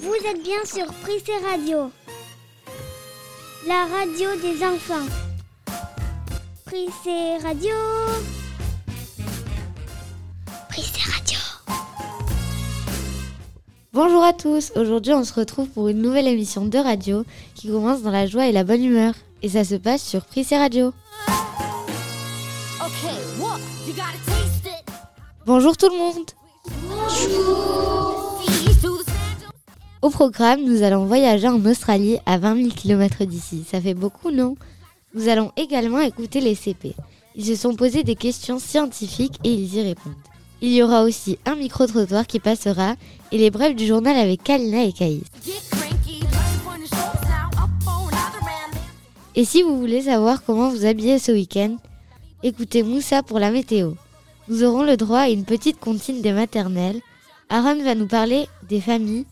Vous êtes bien sur Prissé Radio, la radio des enfants. Prissé Radio. Prissé Radio. Bonjour à tous, aujourd'hui on se retrouve pour une nouvelle émission de radio qui commence dans la joie et la bonne humeur. Et ça se passe sur Prissé Radio. Bonjour tout le monde Au programme, nous allons voyager en Australie à 20 000 km d'ici. Ça fait beaucoup, non? Nous allons également écouter les CP. Ils se sont posés des questions scientifiques et ils y répondent. Il y aura aussi un micro-trottoir qui passera et les brèves du journal avec Kalina et Caïs. Et si vous voulez savoir comment vous habiller ce week-end, écoutez Moussa pour la météo. Nous aurons le droit à une petite comptine des maternelles. Aaron va nous parler des familles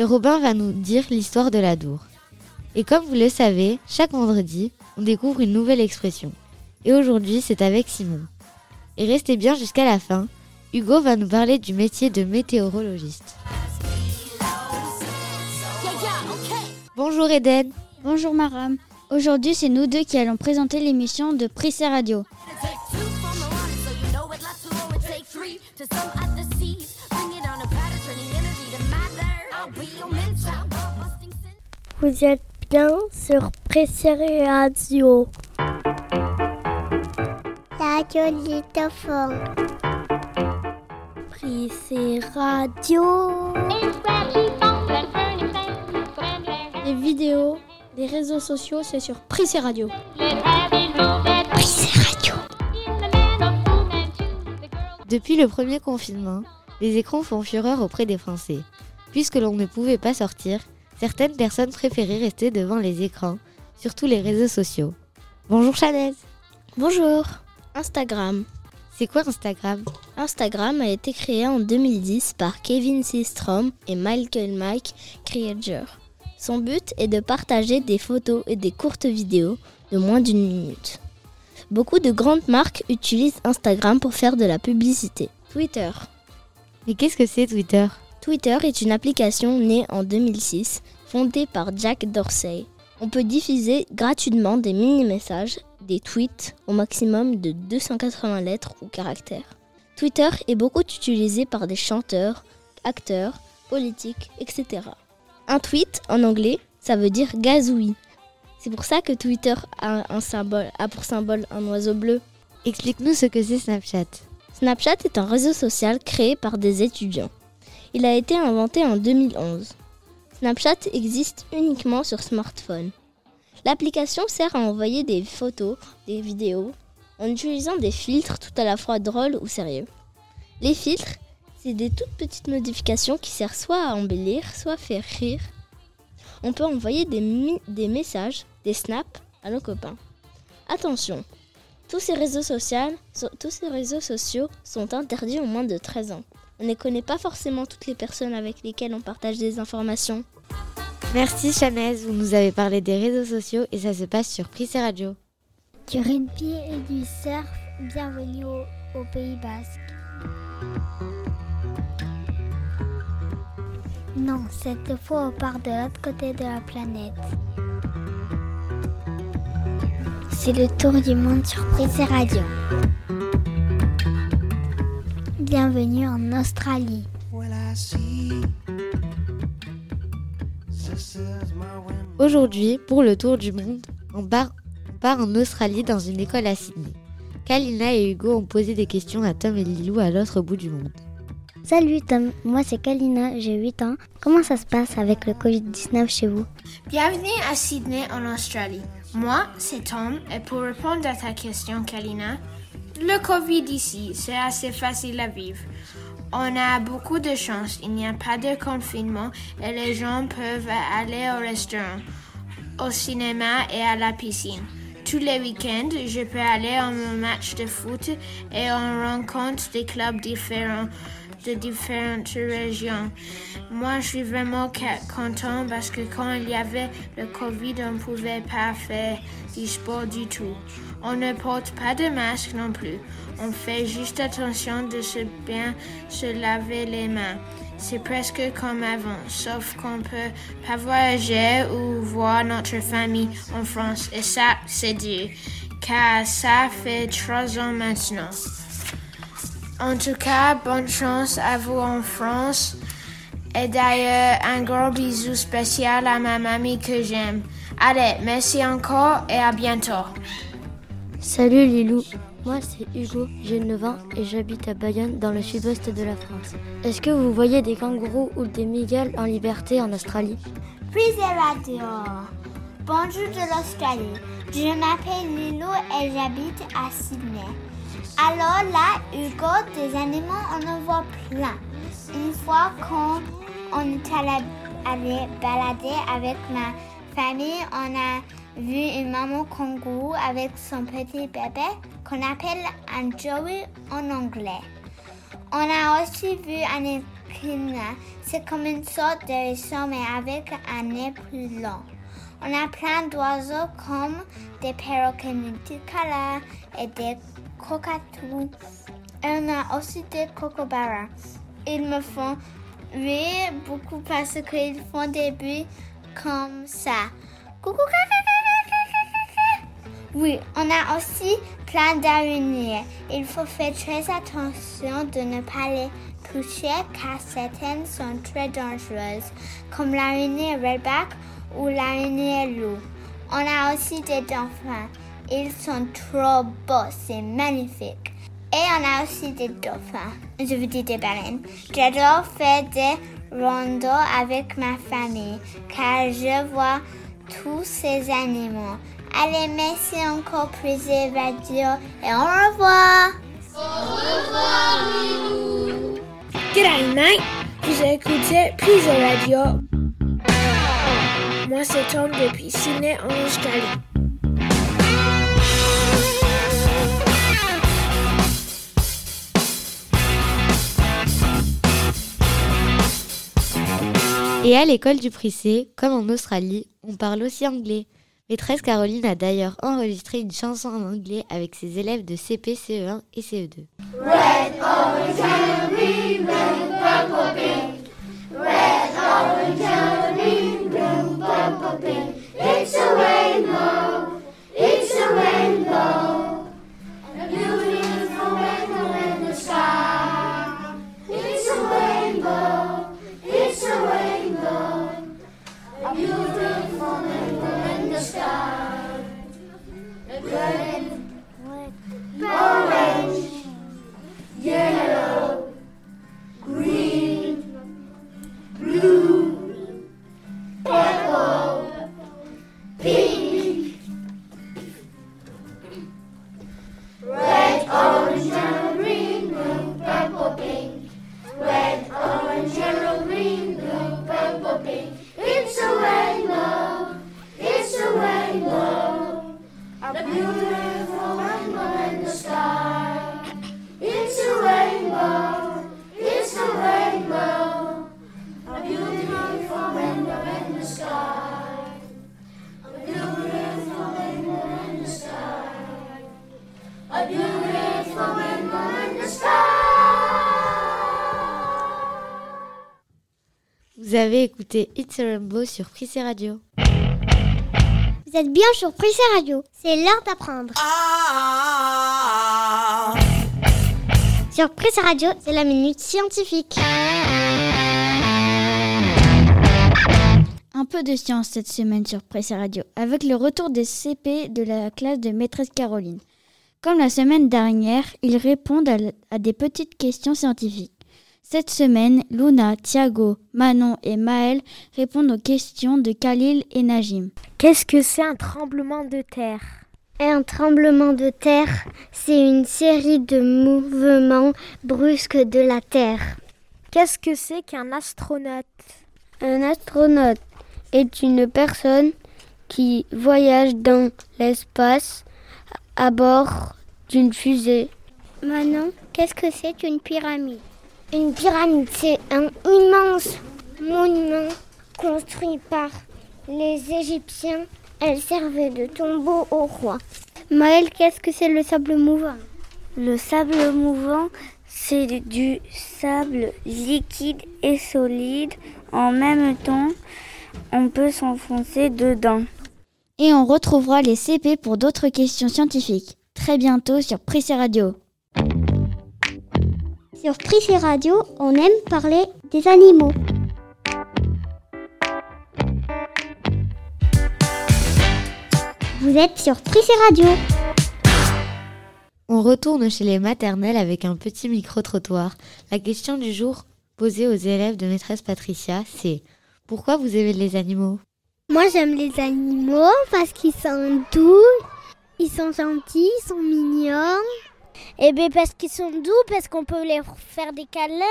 et Robin va nous dire l'histoire de la Dour. Et comme vous le savez, chaque vendredi, on découvre une nouvelle expression. Et aujourd'hui, c'est avec Simon. Et restez bien jusqu'à la fin, Hugo va nous parler du métier de météorologiste. Bonjour Eden. Bonjour Maram. Aujourd'hui, c'est nous deux qui allons présenter l'émission de Prissé Radio. Vous êtes bien sur Prissé Radio. La Litophone. Prissé Radio. Les vidéos, les réseaux sociaux, c'est sur Prissé Radio. Prissé Radio. Depuis le premier confinement, les écrans font fureur auprès des Français. Puisque l'on ne pouvait pas sortir, certaines personnes préféraient rester devant les écrans, surtout les réseaux sociaux. Bonjour Chanez Bonjour. Instagram. C'est quoi Instagram? Instagram a été créé en 2010 par Kevin Systrom et Michael Mike Creager. Son but est de partager des photos et des courtes vidéos de moins d'une minute. Beaucoup de grandes marques utilisent Instagram pour faire de la publicité. Twitter. Mais qu'est-ce que c'est Twitter? Twitter est une application née en 2006, fondée par Jack Dorsey. On peut diffuser gratuitement des mini-messages, des tweets au maximum de 280 lettres ou caractères. Twitter est beaucoup utilisé par des chanteurs, acteurs, politiques, etc. Un tweet en anglais, ça veut dire gazouille. C'est pour ça que Twitter a, un symbole, a pour symbole un oiseau bleu. Explique-nous ce que c'est Snapchat. Snapchat est un réseau social créé par des étudiants. Il a été inventé en 2011. Snapchat existe uniquement sur smartphone. L'application sert à envoyer des photos, des vidéos, en utilisant des filtres tout à la fois drôles ou sérieux. Les filtres, c'est des toutes petites modifications qui servent soit à embellir, soit à faire rire. On peut envoyer des, des messages, des snaps à nos copains. Attention, tous ces, réseaux sociaux, tous ces réseaux sociaux sont interdits aux moins de 13 ans. On ne connaît pas forcément toutes les personnes avec lesquelles on partage des informations. Merci Chanez, vous nous avez parlé des réseaux sociaux et ça se passe sur Prissé Radio. Du rugby et du surf, bienvenue au, au Pays Basque. Non, cette fois on part de l'autre côté de la planète. C'est le tour du monde sur Prissé Radio. Bienvenue en Australie. Aujourd'hui, pour le tour du monde, on part, on part en Australie dans une école à Sydney. Kalina et Hugo ont posé des questions à Tom et Lilou à l'autre bout du monde. Salut Tom, moi c'est Kalina, j'ai 8 ans. Comment ça se passe avec le Covid-19 chez vous? Bienvenue à Sydney en Australie. Moi, c'est Tom et pour répondre à ta question Kalina, le Covid ici, c'est assez facile à vivre. On a beaucoup de chance, il n'y a pas de confinement et les gens peuvent aller au restaurant, au cinéma et à la piscine. Tous les week-ends, je peux aller à mon match de foot et on rencontre des clubs différents de différentes régions. Moi, je suis vraiment content parce que quand il y avait le Covid, on ne pouvait pas faire du sport du tout. On ne porte pas de masque non plus. On fait juste attention de se bien se laver les mains. c'est presque comme avant, sauf qu'on peut pas voyager ou voir notre famille en France. Et ça, c'est dur, car ça fait trois ans maintenant. En tout cas, bonne chance à vous en France. Et d'ailleurs, un gros bisou spécial à ma mamie que j'aime. Allez, merci encore et à bientôt. Salut Lilou, moi c'est Hugo, j'ai 9 ans et j'habite à Bayonne dans le sud-ouest de la France. Est-ce que vous voyez des kangourous ou des migales en liberté en Australie? Prise Radio. Bonjour de l'Australie. Je m'appelle Lilo et j'habite à Sydney. Alors là, Hugo, des animaux, on en voit plein. Une fois qu'on on est allé balader avec ma famille, on a vu une maman kangourou avec son petit bébé qu'on appelle un Joey en anglais. On a aussi vu un équina. C'est comme une sorte de hérisson mais avec un nez plus long. On a plein d'oiseaux comme des perroquets multicolores et des cockatoos. Et on a aussi des cocobaras. Ils me font rire beaucoup parce qu'ils font des bruits comme ça. Coucou, oui, on a aussi plein d'araignées. Il faut faire très attention de ne pas les toucher car certaines sont très dangereuses, comme l'araignée redback ou l'araignée loup. On a aussi des dauphins. Ils sont trop beaux, c'est magnifique. Et on a aussi des dauphins. Je vous dis des baleines. J'adore faire des rondeaux avec ma famille car je vois tous ces animaux. Allez, merci encore Prise Radio et au revoir. Au revoir. Good night. Vous écoutez Prise Radio. Moi, c'est Tom depuis Sydney en Australie. Et à l'école du Prissé, comme en Australie, on parle aussi anglais. Maîtresse Caroline a d'ailleurs enregistré une chanson en anglais avec ses élèves de CP, CE1 et CE2. Red, orange, pink. Red, orange, pink. It's a rainbow, avez écouté It's a Rainbow sur Prissé Radio. Vous êtes bien sur Prise Radio. C'est l'heure d'apprendre. Sur Prise Radio, c'est la minute scientifique. Un peu de science cette semaine sur Presse Radio, avec le retour des CP de la classe de maîtresse Caroline. Comme la semaine dernière, ils répondent à, à des petites questions scientifiques. Cette semaine, Luna, Thiago, Manon et Maël répondent aux questions de Khalil et Najim. Qu'est-ce que c'est un tremblement de terre? Un tremblement de terre, c'est une série de mouvements brusques de la Terre. Qu'est-ce que c'est qu'un astronaute? Un astronaute est une personne qui voyage dans l'espace à bord d'une fusée. Manon, qu'est-ce que c'est qu'une pyramide? Une pyramide, c'est un immense monument construit par les Égyptiens. Elle servait de tombeau au roi. Maël, qu'est-ce que c'est le sable mouvant? Le sable mouvant, C'est du sable liquide et solide. En même temps, on peut s'enfoncer dedans. Et on retrouvera les CP pour d'autres questions scientifiques. Très bientôt sur Prissé Radio. Sur Prissé Radio, on aime parler des animaux. Vous êtes sur Prissé Radio. On retourne chez les maternelles avec un petit micro-trottoir. La question du jour posée aux élèves de maîtresse Patricia, c'est pourquoi vous aimez les animaux? Moi j'aime les animaux parce qu'ils sont doux, ils sont gentils, ils sont mignons. Eh bien parce qu'ils sont doux, parce qu'on peut leur faire des câlins,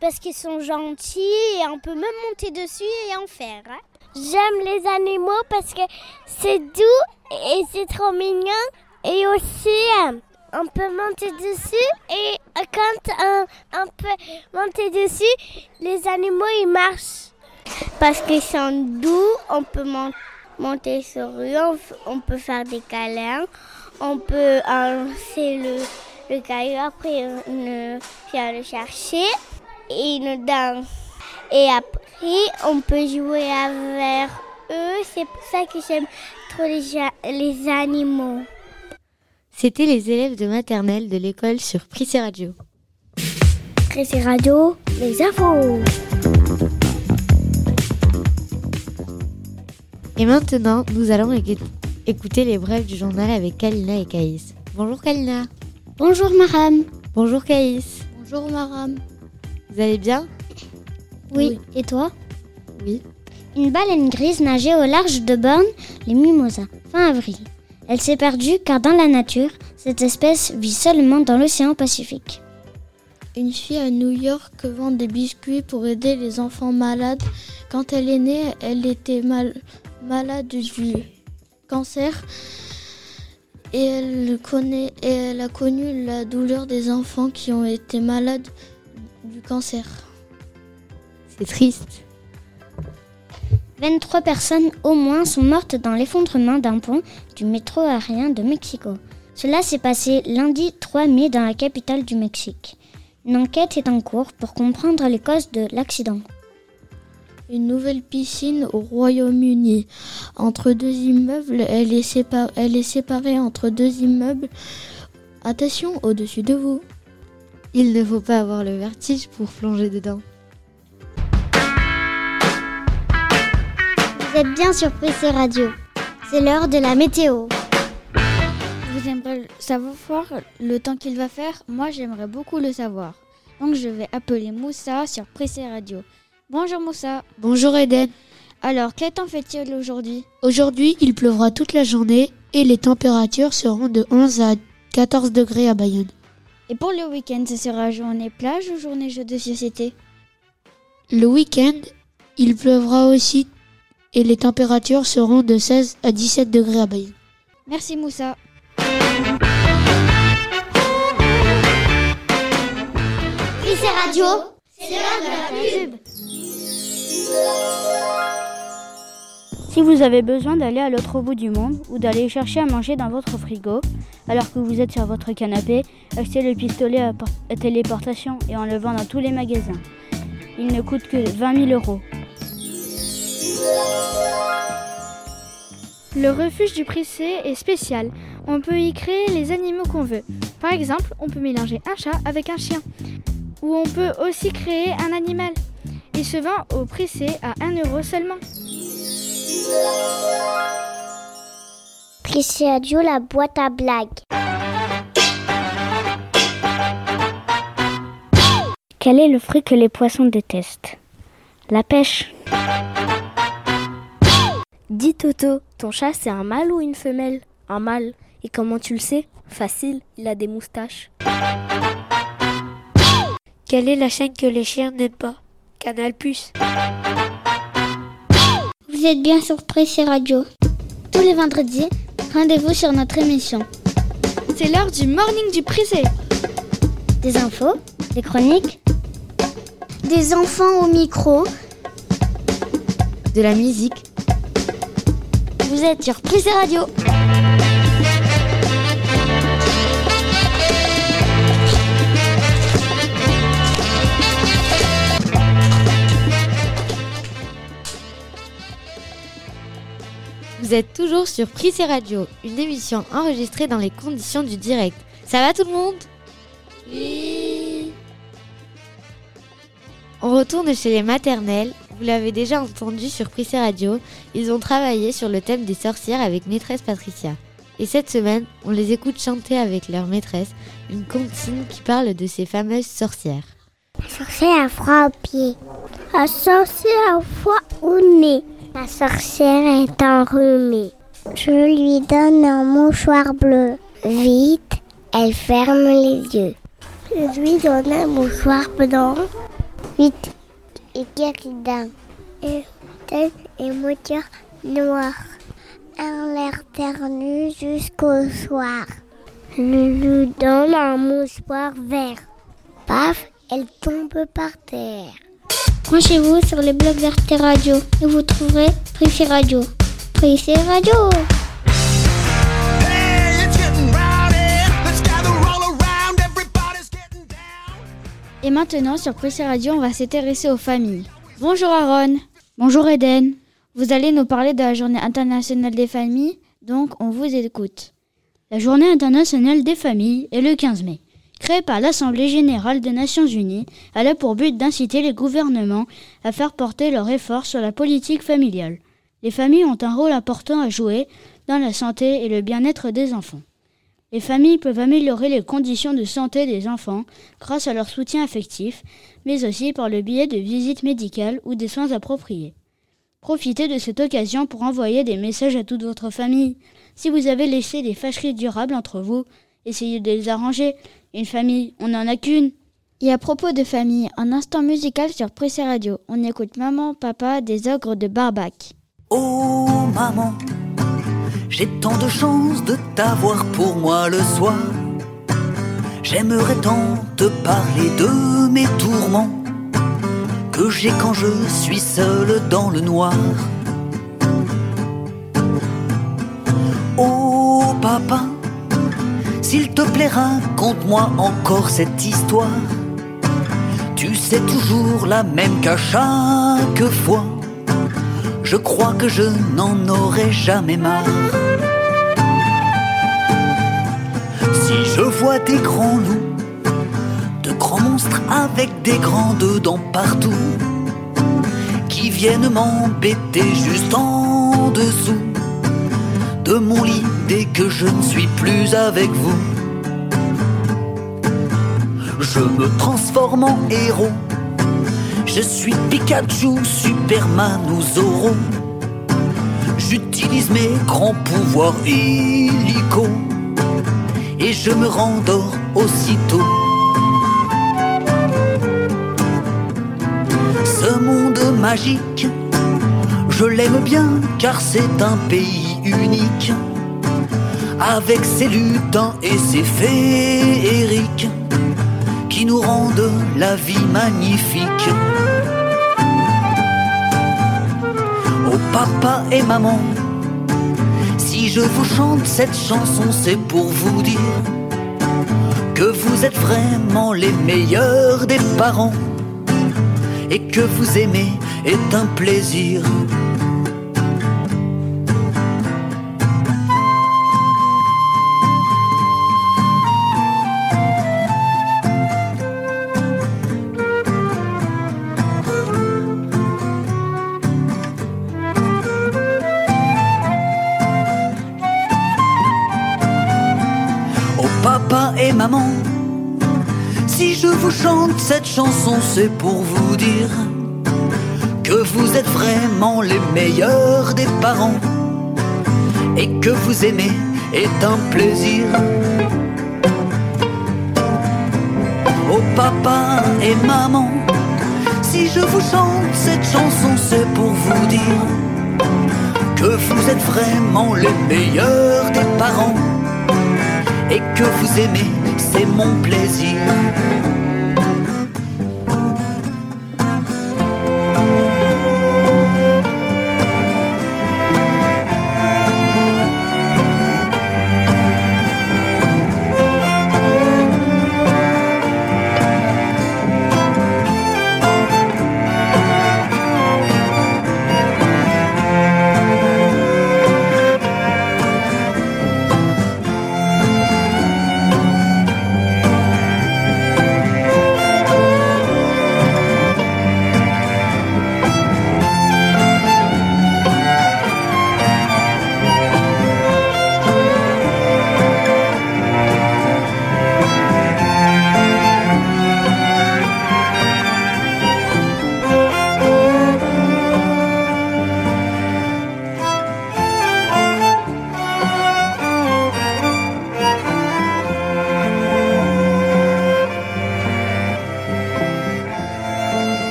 parce qu'ils sont gentils et on peut même monter dessus et en faire. Hein. J'aime les animaux parce que c'est doux et c'est trop mignon. Et aussi, euh, on peut monter dessus et euh, quand on, peut monter dessus, les animaux ils marchent. Parce qu'ils sont doux, on peut monter sur eux, on, peut faire des câlins, on peut lancer le, le caillou, après on vient le chercher et nous danse. Et après, on peut jouer avec eux. C'est pour ça que j'aime trop les, les animaux. C'était les élèves de maternelle de l'école sur Prissé Radio. Prissé Radio, les infos. Et maintenant, nous allons écouter les brèves du journal avec Kalina et Caïs. Bonjour Kalina. Bonjour Maram. Bonjour Caïs. Bonjour Maram. Vous allez bien? Oui. Et toi? Oui. Une baleine grise nageait au large de Borne, les Mimosas, fin avril. Elle s'est perdue car dans la nature, cette espèce vit seulement dans l'océan Pacifique. Une fille à New York vend des biscuits pour aider les enfants malades. Quand elle est née, elle était malade du cancer et elle, connaît, et elle a connu la douleur des enfants qui ont été malades du cancer. C'est triste. 23 personnes au moins sont mortes dans l'effondrement d'un pont du métro aérien de Mexico. Cela s'est passé lundi 3 mai dans la capitale du Mexique. Une enquête est en cours pour comprendre les causes de l'accident. Une nouvelle piscine au Royaume-Uni. Entre deux immeubles, elle est, elle est séparée entre deux immeubles. Attention au-dessus de vous. Il ne faut pas avoir le vertige pour plonger dedans. Vous êtes bien sur PC Radio. C'est l'heure de la météo. Vous aimeriez savoir le temps qu'il va faire? Moi, j'aimerais beaucoup le savoir. Donc, je vais appeler Moussa sur PC Radio. Bonjour Moussa. Bonjour Eden. Alors, quel temps fait-il aujourd'hui? Aujourd'hui, il pleuvra toute la journée et les températures seront de 11 à 14 degrés à Bayonne. Et pour le week-end, ce sera journée plage ou journée jeu de société? Le week-end, il pleuvra aussi et les températures seront de 16 à 17 degrés à Bayonne. Merci Moussa. c'est Radio, c'est l'heure de la pub. Si vous avez besoin d'aller à l'autre bout du monde ou d'aller chercher à manger dans votre frigo, alors que vous êtes sur votre canapé, achetez le pistolet à, téléportation et en le vend dans tous les magasins. Il ne coûte que 20 000 euros. Le refuge du Prissé est spécial. On peut y créer les animaux qu'on veut. Par exemple, on peut mélanger un chat avec un chien. Ou on peut aussi créer un animal. Il se vend au Prissé à 1 euro seulement. Prissé Adieu, la boîte à blagues. Quel est le fruit que les poissons détestent? La pêche. Dis Toto, ton chat c'est un mâle ou une femelle? Un mâle. Et comment tu le sais? Facile, il a des moustaches. Quelle est la chaîne que les chiens n'aiment pas? Canal Plus. Vous êtes bien sur Pressé Radio. Tous les vendredis, rendez-vous sur notre émission. C'est l'heure du morning du Pressé. Des infos, des chroniques, des enfants au micro, de la musique vous êtes sur Prissé Radio. Vous êtes toujours sur Pris Radio, une émission enregistrée dans les conditions du direct. Ça va tout le monde? Oui On retourne chez les maternelles. Vous l'avez déjà entendu sur Pris Radio, ils ont travaillé sur le thème des sorcières avec maîtresse Patricia. Et cette semaine, on les écoute chanter avec leur maîtresse une comptine qui parle de ces fameuses sorcières. Sorcière froid aux pieds. La sorcière froid au nez. La sorcière est enrhumée. Je lui donne un mouchoir bleu. Vite, elle ferme les yeux. Je lui donne un mouchoir blanc. Vite, et guéridin. Et tête et moteur noir. L'air ternu jusqu'au soir. Je lui donne un mouchoir vert. Paf, elle tombe par terre. Branchez-vous sur les blogs d'Arte Radio et vous trouverez Prissé Radio. Prissé Radio Et maintenant, sur Prissé Radio, on va s'intéresser aux familles. Bonjour Aaron. Bonjour Eden. Vous allez nous parler de la journée internationale des familles, donc on vous écoute. La journée internationale des familles est le 15 mai. Créée par l'Assemblée générale des Nations unies, elle a pour but d'inciter les gouvernements à faire porter leurs efforts sur la politique familiale. Les familles ont un rôle important à jouer dans la santé et le bien-être des enfants. Les familles peuvent améliorer les conditions de santé des enfants grâce à leur soutien affectif, mais aussi par le biais de visites médicales ou des soins appropriés. Profitez de cette occasion pour envoyer des messages à toute votre famille. Si vous avez laissé des fâcheries durables entre vous, essayez de les arranger. Une famille, on n'en a qu'une. Et à propos de famille, un instant musical sur Pressé Radio. On écoute Maman, Papa des ogres de Barbac. Oh maman, j'ai tant de chance de t'avoir pour moi le soir. J'aimerais tant te parler de mes tourments que j'ai quand je suis seul dans le noir. Oh papa, s'il te plaît, raconte-moi encore cette histoire. Tu sais toujours la même qu'à chaque fois. Je crois que je n'en aurai jamais marre. Si je vois des grands loups, de grands monstres avec des grandes dents partout, qui viennent m'embêter juste en dessous de mon lit dès que je ne suis plus avec vous. Je me transforme en héros. Je suis Pikachu, Superman ou Zoro. J'utilise mes grands pouvoirs illico et je me rendors aussitôt. Ce monde magique, je l'aime bien car c'est un pays avec ses lutins et ses féeriques qui nous rendent la vie magnifique. Oh papa et maman, si je vous chante cette chanson, c'est pour vous dire que vous êtes vraiment les meilleurs des parents et que vous aimer est un plaisir. Cette chanson, c'est pour vous dire que vous êtes vraiment les meilleurs des parents et que vous aimer est un plaisir. Oh papa et maman, si je vous chante cette chanson, c'est pour vous dire que vous êtes vraiment les meilleurs des parents et que vous aimez, c'est mon plaisir.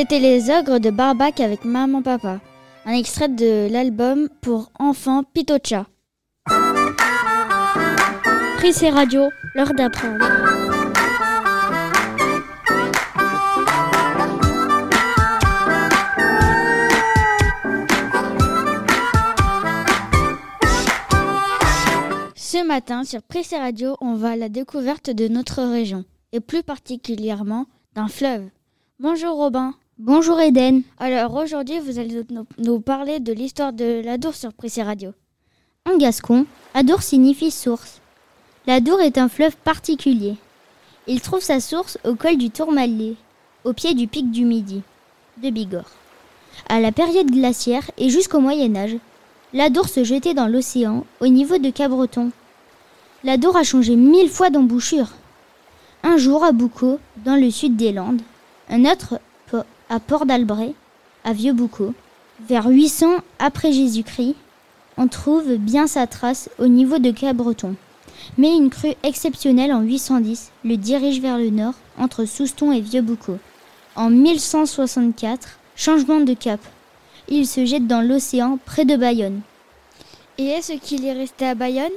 C'était les ogres de Barbac avec Maman Papa, un extrait de l'album pour enfants Pitocha. Pris et radio, l'heure d'apprendre. Ce matin, sur Prissé Radio, on va à la découverte de notre région, et plus particulièrement d'un fleuve. Bonjour Robin. Bonjour Eden. Alors aujourd'hui, vous allez nous, parler de l'histoire de l'Adour sur Prissé Radio. En gascon, Adour signifie source. L'Adour est un fleuve particulier. Il trouve sa source au col du Tourmalet, au pied du pic du Midi, de Bigorre. À la période glaciaire et jusqu'au Moyen Âge, l'Adour se jetait dans l'océan au niveau de Cabreton. L'Adour a changé mille fois d'embouchure. Un jour à Boucau, dans le sud des Landes, un autre à Port d'Albret, à Vieux-Boucau. Vers 800 après Jésus-Christ, on trouve bien sa trace au niveau de Cabreton. Mais une crue exceptionnelle en 810 le dirige vers le nord, entre Souston et Vieux-Boucau. En 1164, changement de cap. Il se jette dans l'océan près de Bayonne. Et est-ce qu'il est resté à Bayonne?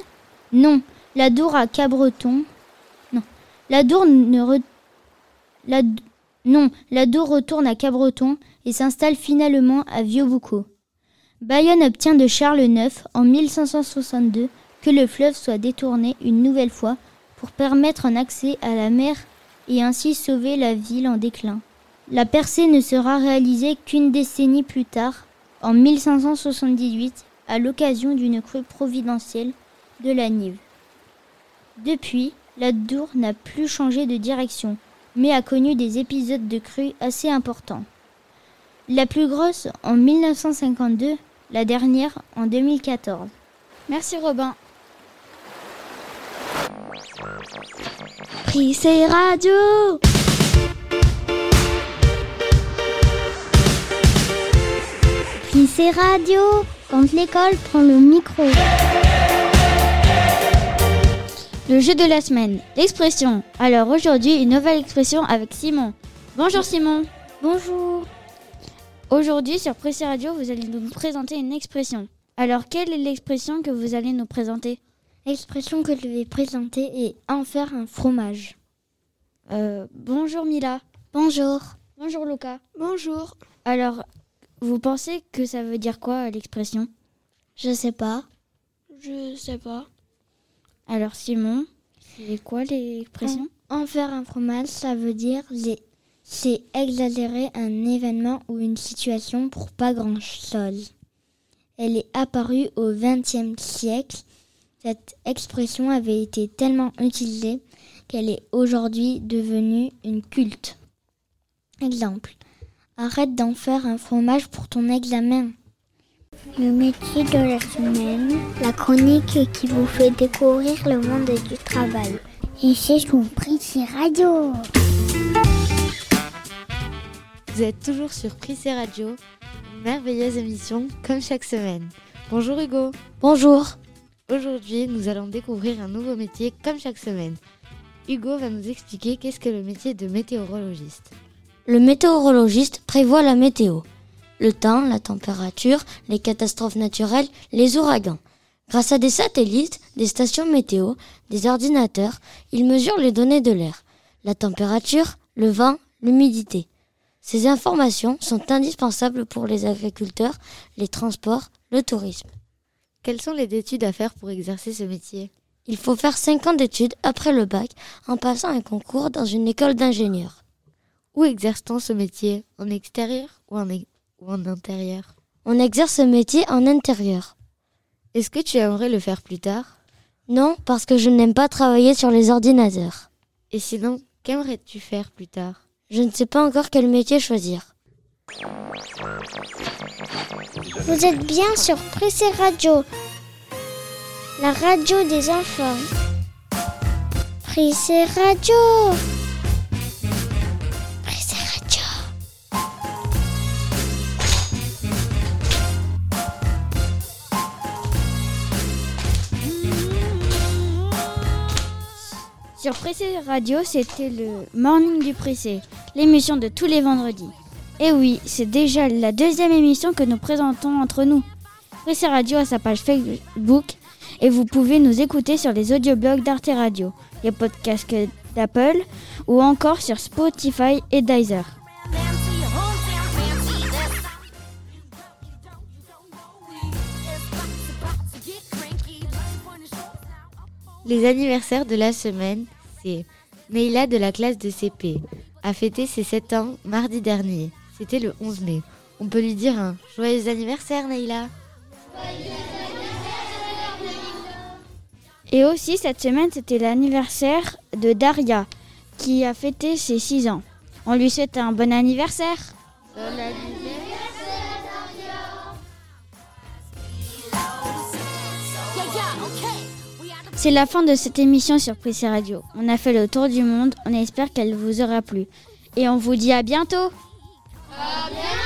Non, la Dour à Cabreton. Non, la Dour ne re... la... Non, la Dour retourne à Cabreton et s'installe finalement à Vieux-Boucau. Bayonne obtient de Charles IX en 1562 que le fleuve soit détourné une nouvelle fois pour permettre un accès à la mer et ainsi sauver la ville en déclin. La percée ne sera réalisée qu'une décennie plus tard, en 1578, à l'occasion d'une crue providentielle de la Nive. Depuis, la Dour n'a plus changé de direction, mais a connu des épisodes de crue assez importants. La plus grosse en 1952, la dernière en 2014. Merci Robin. Prissé Radio Prissé Radio, quand l'école prend le micro. Le jeu de la semaine, l'expression. Alors aujourd'hui, une nouvelle expression avec Simon. Bonjour Simon. Bonjour. Aujourd'hui sur Prissé Radio, vous allez nous présenter une expression. Alors quelle est l'expression que vous allez nous présenter? L'expression que je vais présenter est en faire un fromage. Euh, bonjour Mila. Bonjour. Bonjour Luca. Bonjour. Alors, vous pensez que ça veut dire quoi l'expression? Je sais pas. Je sais pas. Alors Simon, c'est quoi l'expression en, faire un fromage, ça veut dire c'est exagérer un événement ou une situation pour pas grand-chose. Elle est apparue au XXe siècle. Cette expression avait été tellement utilisée qu'elle est aujourd'hui devenue une culte. Exemple. Arrête d'en faire un fromage pour ton examen. Le métier de la semaine, la chronique qui vous fait découvrir le monde du travail. Ici, je vous prie, c'est radio. Vous êtes toujours sur Prissé Radio, une merveilleuse émission comme chaque semaine. Bonjour Hugo. Bonjour. Aujourd'hui, nous allons découvrir un nouveau métier comme chaque semaine. Hugo va nous expliquer qu'est-ce que le métier de météorologiste. Le météorologiste prévoit la météo, le temps, la température, les catastrophes naturelles, les ouragans. Grâce à des satellites, des stations météo, des ordinateurs, il mesure les données de l'air, la température, le vent, l'humidité. Ces informations sont indispensables pour les agriculteurs, les transports, le tourisme. Quelles sont les études à faire pour exercer ce métier? Il faut faire 5 ans d'études après le bac en passant un concours dans une école d'ingénieurs. Où exerce-t-on ce métier? En extérieur ou en, en intérieur? On exerce ce métier en intérieur. Est-ce que tu aimerais le faire plus tard? Non, parce que je n'aime pas travailler sur les ordinateurs. Et sinon, qu'aimerais-tu faire plus tard? Je ne sais pas encore quel métier choisir. Vous êtes bien sur Pressé Radio, la radio des enfants. Pressé Radio. Sur Pressé Radio, c'était le Morning du Pressé, l'émission de tous les vendredis. Et oui, c'est déjà la deuxième émission que nous présentons entre nous. Pressé Radio a sa page Facebook et vous pouvez nous écouter sur les audioblogs d'Arte Radio, les podcasts d'Apple ou encore sur Spotify et Deezer. Les anniversaires de la semaine, c'est Neila de la classe de CP a fêté ses 7 ans mardi dernier. C'était le 11 mai. On peut lui dire un joyeux anniversaire Neila. Et aussi cette semaine, c'était l'anniversaire de Daria qui a fêté ses 6 ans. On lui souhaite un bon anniversaire. Bon anniversaire C'est la fin de cette émission sur Prissé Radio. On a fait le tour du monde, on espère qu'elle vous aura plu. Et on vous dit à bientôt À bientôt